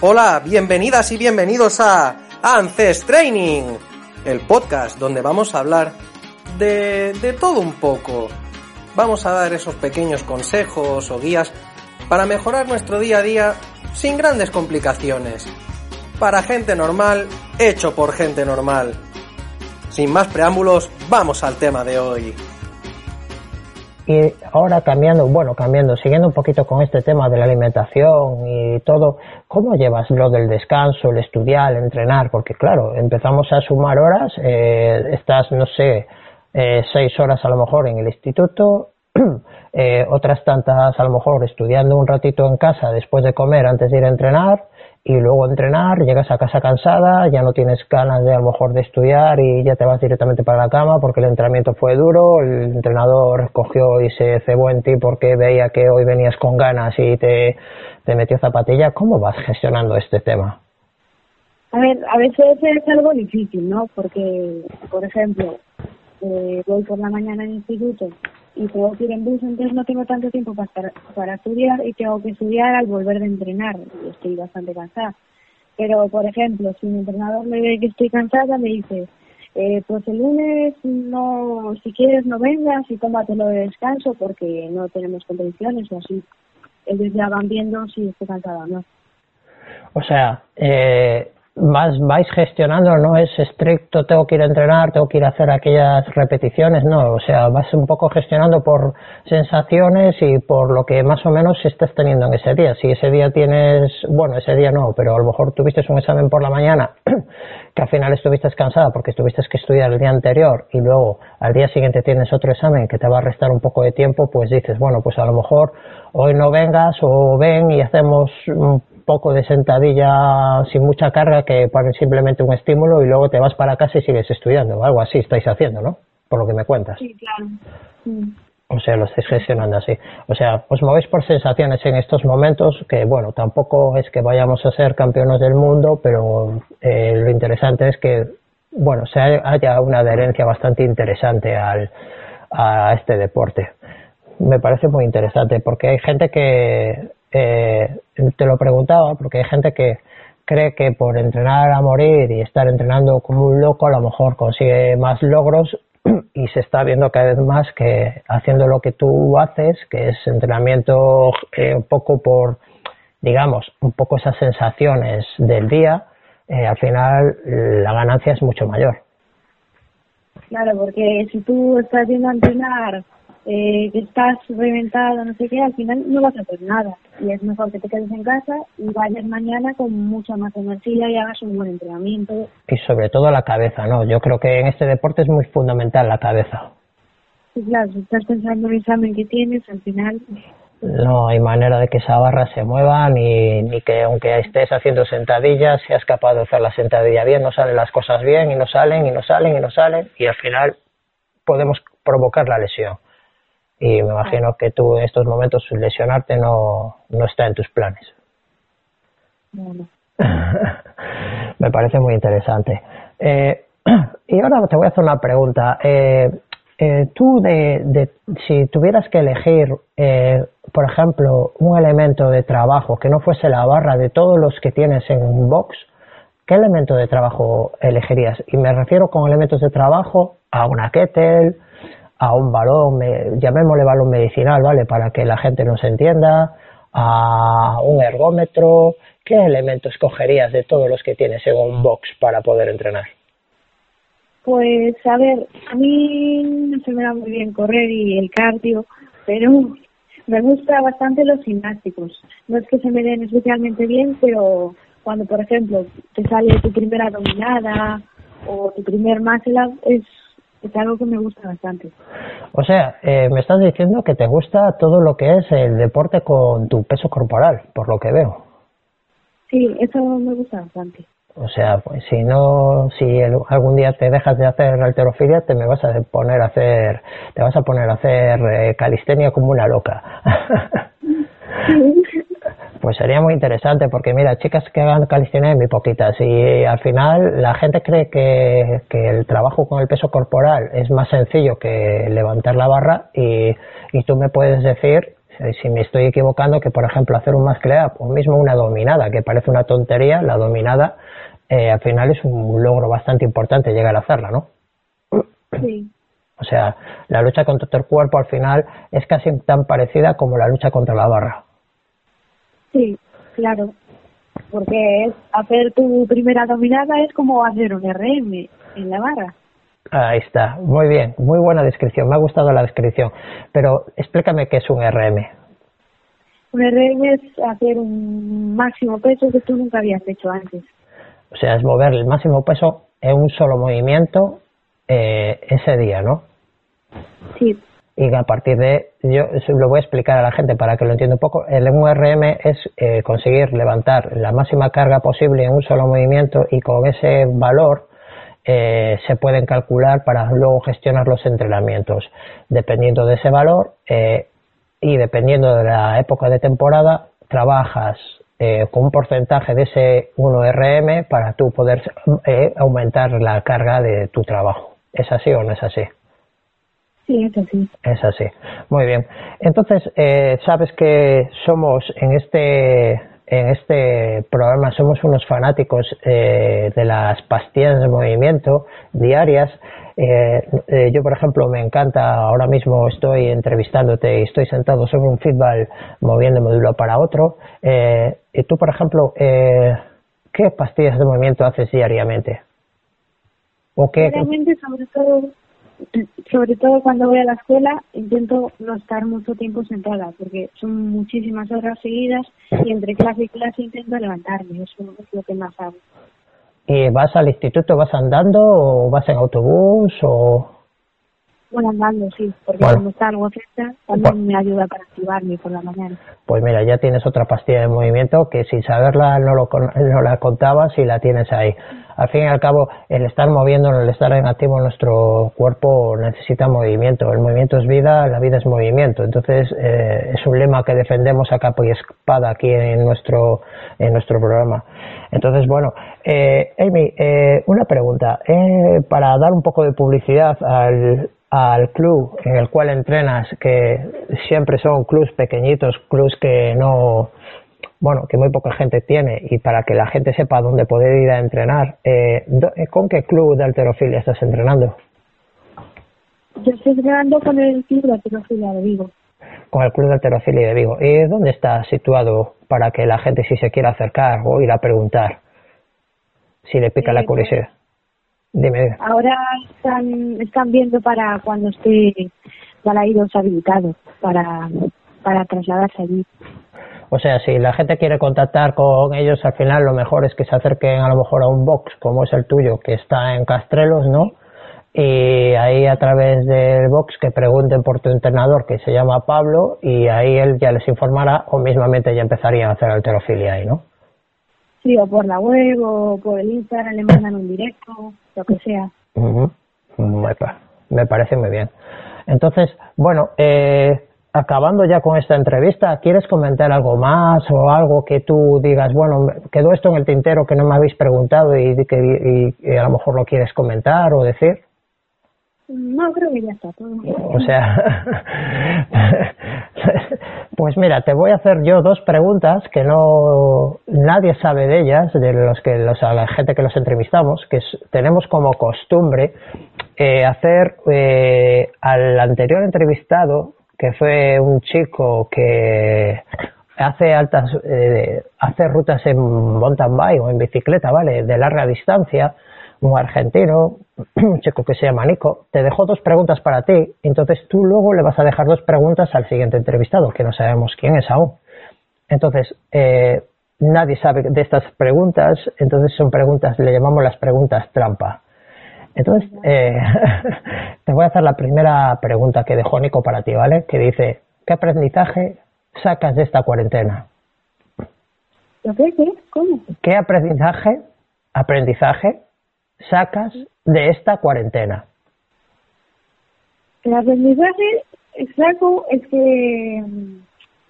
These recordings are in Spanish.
Hola, bienvenidas y bienvenidos a Ances Training, el podcast donde vamos a hablar de, de todo un poco. Vamos a dar esos pequeños consejos o guías para mejorar nuestro día a día sin grandes complicaciones. Para gente normal, hecho por gente normal. Sin más preámbulos, vamos al tema de hoy. Y ahora cambiando, bueno, cambiando, siguiendo un poquito con este tema de la alimentación y todo, ¿cómo llevas lo del descanso, el estudiar, el entrenar? Porque claro, empezamos a sumar horas, eh, estás, no sé, eh, seis horas a lo mejor en el instituto, eh, otras tantas a lo mejor estudiando un ratito en casa después de comer antes de ir a entrenar y luego entrenar, llegas a casa cansada, ya no tienes ganas de a lo mejor de estudiar y ya te vas directamente para la cama porque el entrenamiento fue duro, el entrenador cogió y se cebó en ti porque veía que hoy venías con ganas y te, te metió zapatilla. ¿Cómo vas gestionando este tema? A ver, a veces es algo difícil, ¿no? Porque, por ejemplo, eh, voy por la mañana al instituto y tengo que ir en bus, entonces no tengo tanto tiempo para, para estudiar y tengo que estudiar al volver de entrenar y estoy bastante cansada. Pero, por ejemplo, si mi entrenador me ve que estoy cansada, me dice, eh, pues el lunes no, si quieres no vengas y tómatelo de descanso porque no tenemos competiciones o así. Ellos ya van viendo si estoy cansada o no. O sea, eh, más vais gestionando, no es estricto, tengo que ir a entrenar, tengo que ir a hacer aquellas repeticiones, no, o sea, vas un poco gestionando por sensaciones y por lo que más o menos estás teniendo en ese día. Si ese día tienes, bueno, ese día no, pero a lo mejor tuviste un examen por la mañana que al final estuviste cansada porque tuviste que estudiar el día anterior y luego al día siguiente tienes otro examen que te va a restar un poco de tiempo, pues dices, bueno, pues a lo mejor hoy no vengas o ven y hacemos poco de sentadilla sin mucha carga que ponen simplemente un estímulo y luego te vas para casa y sigues estudiando. Algo así estáis haciendo, ¿no? Por lo que me cuentas. Sí, claro. O sea, lo estáis gestionando así. O sea, os movéis por sensaciones en estos momentos, que bueno, tampoco es que vayamos a ser campeones del mundo, pero eh, lo interesante es que, bueno, se haya una adherencia bastante interesante al, a este deporte. Me parece muy interesante porque hay gente que eh, te lo preguntaba porque hay gente que cree que por entrenar a morir y estar entrenando como un loco a lo mejor consigue más logros y se está viendo cada vez más que haciendo lo que tú haces, que es entrenamiento eh, un poco por, digamos, un poco esas sensaciones del día, eh, al final la ganancia es mucho mayor. Claro, porque si tú estás yendo a entrenar eh, que estás reventado, no sé qué, al final no vas a hacer nada. Y es mejor que te quedes en casa y vayas mañana con mucha más energía y hagas un buen entrenamiento. Y sobre todo la cabeza, ¿no? Yo creo que en este deporte es muy fundamental la cabeza. Sí, claro, si estás pensando en el examen que tienes, al final... No hay manera de que esa barra se mueva, ni, ni que aunque estés haciendo sentadillas, seas capaz de hacer la sentadilla bien, no salen las cosas bien, y no salen, y no salen, y no salen, y al final podemos provocar la lesión y me imagino que tú en estos momentos lesionarte no, no está en tus planes. me parece muy interesante. Eh, y ahora te voy a hacer una pregunta. Eh, eh, tú, de, de, si tuvieras que elegir, eh, por ejemplo, un elemento de trabajo que no fuese la barra de todos los que tienes en un box, ¿qué elemento de trabajo elegirías? Y me refiero con elementos de trabajo a una kettle, a un balón, llamémosle balón medicinal, ¿vale? Para que la gente nos entienda, a un ergómetro. ¿Qué elementos cogerías de todos los que tienes en un box para poder entrenar? Pues, a ver, a mí no se me da muy bien correr y el cardio, pero me gusta bastante los gimnásticos. No es que se me den especialmente bien, pero cuando, por ejemplo, te sale tu primera dominada o tu primer muscle es es algo que me gusta bastante. O sea, eh, me estás diciendo que te gusta todo lo que es el deporte con tu peso corporal, por lo que veo. Sí, eso me gusta bastante. O sea, pues si no, si algún día te dejas de hacer alterofilia, te me vas a poner a hacer, te vas a poner a hacer eh, calistenia como una loca. Sería muy interesante porque mira, chicas que hagan calistenia hay muy poquitas y al final la gente cree que, que, el trabajo con el peso corporal es más sencillo que levantar la barra y, y tú me puedes decir si me estoy equivocando, que por ejemplo hacer un muscle up o mismo una dominada, que parece una tontería, la dominada eh, al final es un logro bastante importante llegar a hacerla, ¿no? Sí. O sea, la lucha contra el cuerpo al final es casi tan parecida como la lucha contra la barra. Sí, claro. Porque es hacer tu primera dominada es como hacer un RM en la barra. Ahí está, muy bien, muy buena descripción, me ha gustado la descripción. Pero explícame qué es un RM. Un RM es hacer un máximo peso que tú nunca habías hecho antes. O sea, es mover el máximo peso en un solo movimiento eh, ese día, ¿no? Sí. Y a partir de, yo lo voy a explicar a la gente para que lo entienda un poco, el URM es eh, conseguir levantar la máxima carga posible en un solo movimiento y con ese valor eh, se pueden calcular para luego gestionar los entrenamientos. Dependiendo de ese valor eh, y dependiendo de la época de temporada, trabajas eh, con un porcentaje de ese 1RM para tú poder aumentar la carga de tu trabajo. ¿Es así o no es así? Sí, es así. Es así. Muy bien. Entonces, eh, sabes que somos en este en este programa somos unos fanáticos eh, de las pastillas de movimiento diarias. Eh, eh, yo, por ejemplo, me encanta, ahora mismo estoy entrevistándote y estoy sentado sobre un feedback moviéndome de uno para otro. Eh, y tú, por ejemplo, eh, ¿qué pastillas de movimiento haces diariamente? ¿O qué? Diariamente, sobre todo, sobre todo cuando voy a la escuela, intento no estar mucho tiempo sentada, porque son muchísimas horas seguidas y entre clase y clase intento levantarme, eso es lo que más hago. ¿Y vas al instituto, vas andando o vas en autobús o...? Bueno, andando, sí, porque cuando está algo cerca también me ayuda para activarme por la mañana. Pues mira, ya tienes otra pastilla de movimiento que sin saberla no, lo, no la contabas y la tienes ahí. Al fin y al cabo, el estar moviendo, el estar en activo, nuestro cuerpo necesita movimiento. El movimiento es vida, la vida es movimiento. Entonces, eh, es un lema que defendemos a capa y espada aquí en nuestro, en nuestro programa. Entonces, bueno, eh, Amy, eh, una pregunta. Eh, para dar un poco de publicidad al, al club en el cual entrenas, que siempre son clubs pequeñitos, clubs que no, bueno, que muy poca gente tiene, y para que la gente sepa dónde poder ir a entrenar, eh, ¿con qué club de alterofilia estás entrenando? Yo estoy entrenando con el club de alterofilia de Vigo. Con el club de alterofilia de Vigo. ¿Y dónde está situado para que la gente si se quiera acercar o ir a preguntar? Si le pica la curiosidad. Dime, Ahora están, están viendo para cuando esté Balaídos habilitado, para, para trasladarse allí. O sea, si la gente quiere contactar con ellos, al final lo mejor es que se acerquen a lo mejor a un box como es el tuyo, que está en Castrelos, ¿no? Y ahí a través del box que pregunten por tu entrenador, que se llama Pablo, y ahí él ya les informará o mismamente ya empezarían a hacer alterofilia ahí, ¿no? Sí, o por la web o por el Instagram le mandan un directo, lo que sea. Me parece muy bien. Entonces, bueno, eh, acabando ya con esta entrevista, ¿quieres comentar algo más o algo que tú digas, bueno, quedó esto en el tintero que no me habéis preguntado y que y, a lo mejor lo quieres comentar o decir? No, creo que ya está todo. O sea, pues mira, te voy a hacer yo dos preguntas que no nadie sabe de ellas, de los que los, a la gente que los entrevistamos, que tenemos como costumbre eh, hacer eh, al anterior entrevistado, que fue un chico que hace altas, eh, hace rutas en mountain bike o en bicicleta, ¿vale? De larga distancia, un argentino, un chico que se llama Nico, te dejo dos preguntas para ti, entonces tú luego le vas a dejar dos preguntas al siguiente entrevistado, que no sabemos quién es aún. Entonces, eh, nadie sabe de estas preguntas, entonces son preguntas, le llamamos las preguntas trampa. Entonces, eh, te voy a hacer la primera pregunta que dejó Nico para ti, ¿vale? Que dice, ¿qué aprendizaje sacas de esta cuarentena? ¿Qué? ¿Qué? ¿Cómo? ¿Qué aprendizaje, aprendizaje sacas de esta cuarentena? El aprendizaje saco es que mm,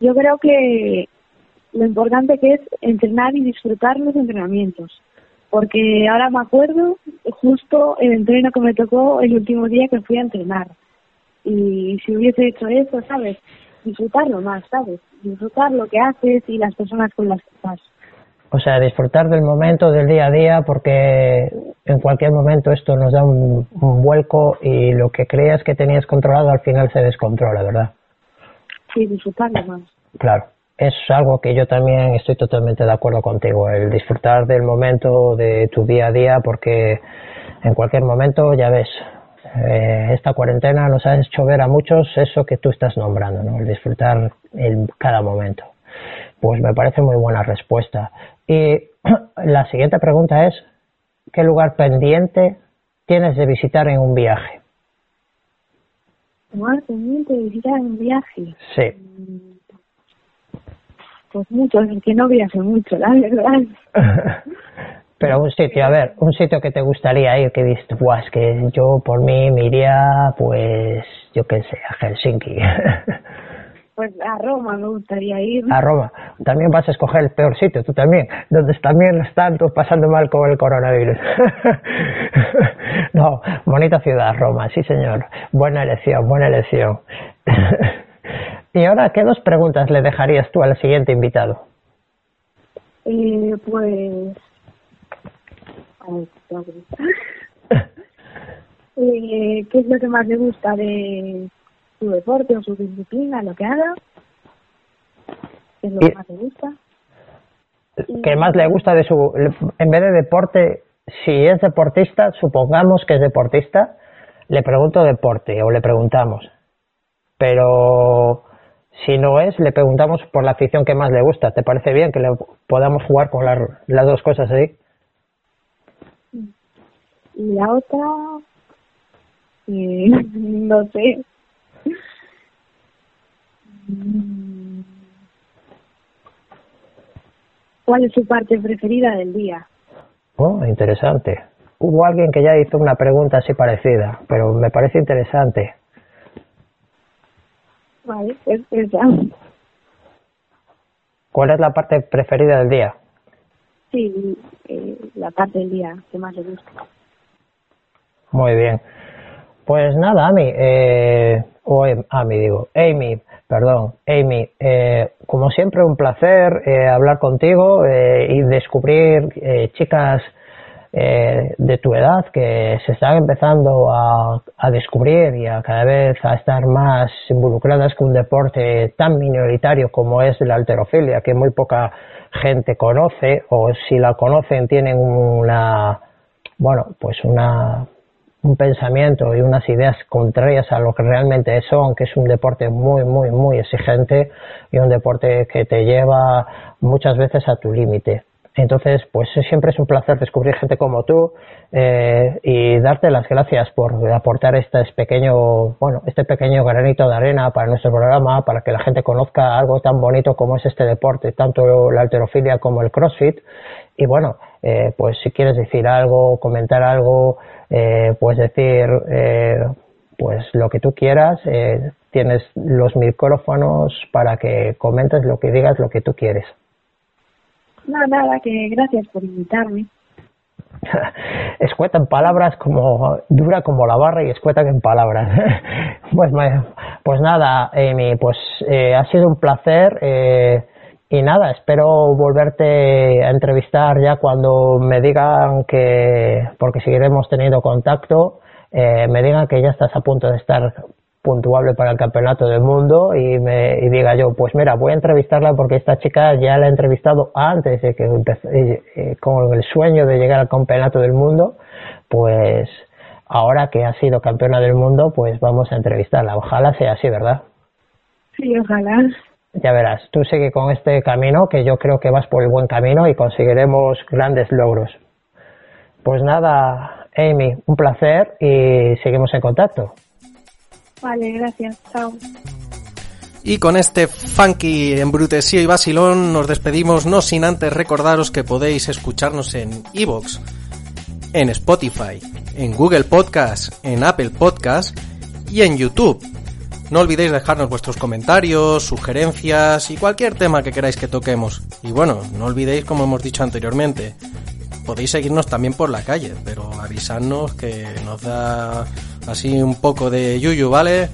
yo creo que lo importante que es entrenar y disfrutar los entrenamientos. Porque ahora me acuerdo justo el entreno que me tocó el último día que fui a entrenar. Y si hubiese hecho eso, ¿sabes? disfrutarlo más, ¿sabes? Disfrutar lo que haces y las personas con las que estás. O sea, disfrutar del momento, del día a día, porque en cualquier momento esto nos da un, vuelco y lo que creas que tenías controlado al final se descontrola, ¿verdad? Sí, disfrutarlo más. Claro, es algo que yo también estoy totalmente de acuerdo contigo, el disfrutar del momento, de tu día a día, porque en cualquier momento, ya ves, eh, esta cuarentena nos ha hecho ver a muchos eso que tú estás nombrando, ¿no? el disfrutar en cada momento. Pues me parece muy buena respuesta. Y la siguiente pregunta es, ¿qué lugar pendiente tienes de visitar en un viaje? ¿Lugar pendiente de visitar en un viaje? Sí. Pues mucho, es que no viaje mucho, la verdad. Pero un sitio, a ver, un sitio que te gustaría ir, que viste, pues que yo por mí me iría, pues, yo qué sé, a Helsinki. Pues a Roma me gustaría ir. A Roma. También vas a escoger el peor sitio, tú también, donde también están todos pasando mal con el coronavirus. no, bonita ciudad, Roma, sí señor. Buena elección, buena elección. Y ahora, ¿qué dos preguntas le dejarías tú al siguiente invitado? Eh, pues... eh, ¿Qué es lo que más le gusta de su deporte o su disciplina, lo que haga, es lo que más le gusta. ¿Qué más le gusta de su, en vez de deporte, si es deportista, supongamos que es deportista, le pregunto deporte o le preguntamos. Pero si no es, le preguntamos por la afición que más le gusta. ¿Te parece bien que le podamos jugar con las dos cosas ahí? Y la otra, eh, no sé. ¿Cuál es su parte preferida del día? Oh, interesante. Hubo alguien que ya hizo una pregunta así parecida, pero me parece interesante. Vale, pues esa. ¿Cuál es la parte preferida del día? Sí, eh, la parte del día que más le gusta. Muy bien. Pues nada, Ami, eh, o Ami digo, Amy, perdón, Amy, eh, como siempre un placer eh, hablar contigo eh, y descubrir eh, chicas eh, de tu edad que se están empezando a, a, descubrir y a cada vez a estar más involucradas con un deporte tan minoritario como es la alterofilia, que muy poca gente conoce o si la conocen tienen una, bueno, pues una un pensamiento y unas ideas contrarias a lo que realmente son, que es un deporte muy, muy, muy exigente y un deporte que te lleva muchas veces a tu límite. Entonces, pues siempre es un placer descubrir gente como tú eh, y darte las gracias por aportar este pequeño, bueno, este pequeño granito de arena para nuestro programa, para que la gente conozca algo tan bonito como es este deporte, tanto la alterofilia como el CrossFit. Y bueno, eh, pues si quieres decir algo, comentar algo, eh, puedes decir eh, pues lo que tú quieras, eh, tienes los micrófonos para que comentes lo que digas, lo que tú quieres. No, nada, que gracias por invitarme. escueta en palabras como dura como la barra y escueta en palabras. pues, pues nada, Amy, pues eh, ha sido un placer. Eh, y nada, espero volverte a entrevistar ya cuando me digan que, porque seguiremos teniendo contacto, eh, me digan que ya estás a punto de estar puntuable para el campeonato del mundo y me y diga yo, pues mira, voy a entrevistarla porque esta chica ya la he entrevistado antes de que empecé, eh, con el sueño de llegar al campeonato del mundo, pues ahora que ha sido campeona del mundo, pues vamos a entrevistarla. Ojalá sea así, ¿verdad? Sí, ojalá ya verás, tú sigue con este camino que yo creo que vas por el buen camino y conseguiremos grandes logros. Pues nada, Amy, un placer y seguimos en contacto. Vale, gracias. Chao. Y con este funky embrutesío y vacilón nos despedimos, no sin antes recordaros que podéis escucharnos en Evox, en Spotify, en Google Podcast, en Apple Podcast y en YouTube no olvidéis dejarnos vuestros comentarios, sugerencias y cualquier tema que queráis que toquemos. Y bueno, no olvidéis, como hemos dicho anteriormente, podéis seguirnos también por la calle, pero avisadnos que nos da así un poco de yuyu, ¿vale?